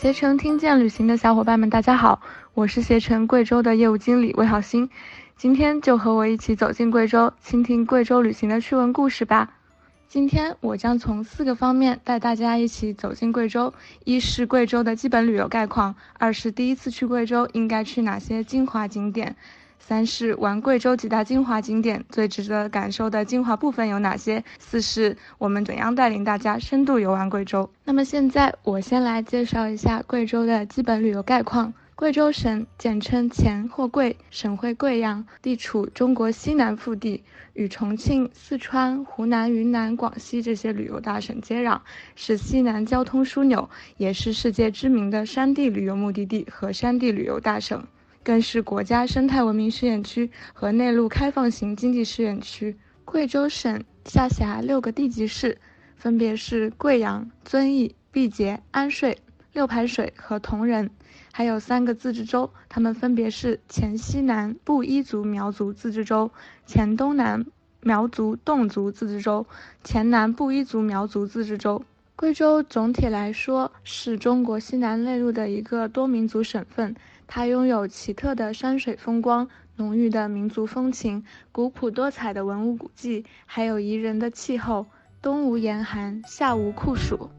携程听见旅行的小伙伴们，大家好，我是携程贵州的业务经理魏好心，今天就和我一起走进贵州，倾听贵州旅行的趣闻故事吧。今天我将从四个方面带大家一起走进贵州：一是贵州的基本旅游概况；二是第一次去贵州应该去哪些精华景点。三是玩贵州几大精华景点，最值得感受的精华部分有哪些？四是我们怎样带领大家深度游玩贵州？那么现在我先来介绍一下贵州的基本旅游概况。贵州省简称黔或贵，省会贵阳，地处中国西南腹地，与重庆、四川、湖南、云南、广西这些旅游大省接壤，是西南交通枢纽，也是世界知名的山地旅游目的地和山地旅游大省。更是国家生态文明试验区和内陆开放型经济试验区。贵州省下辖六个地级市，分别是贵阳、遵义、毕节、安顺、六盘水和铜仁，还有三个自治州，它们分别是黔西南布依族苗族自治州、黔东南苗族侗族自治州、黔南布依族苗族自治州。贵州总体来说是中国西南内陆的一个多民族省份。它拥有奇特的山水风光、浓郁的民族风情、古朴多彩的文物古迹，还有宜人的气候，冬无严寒，夏无酷暑。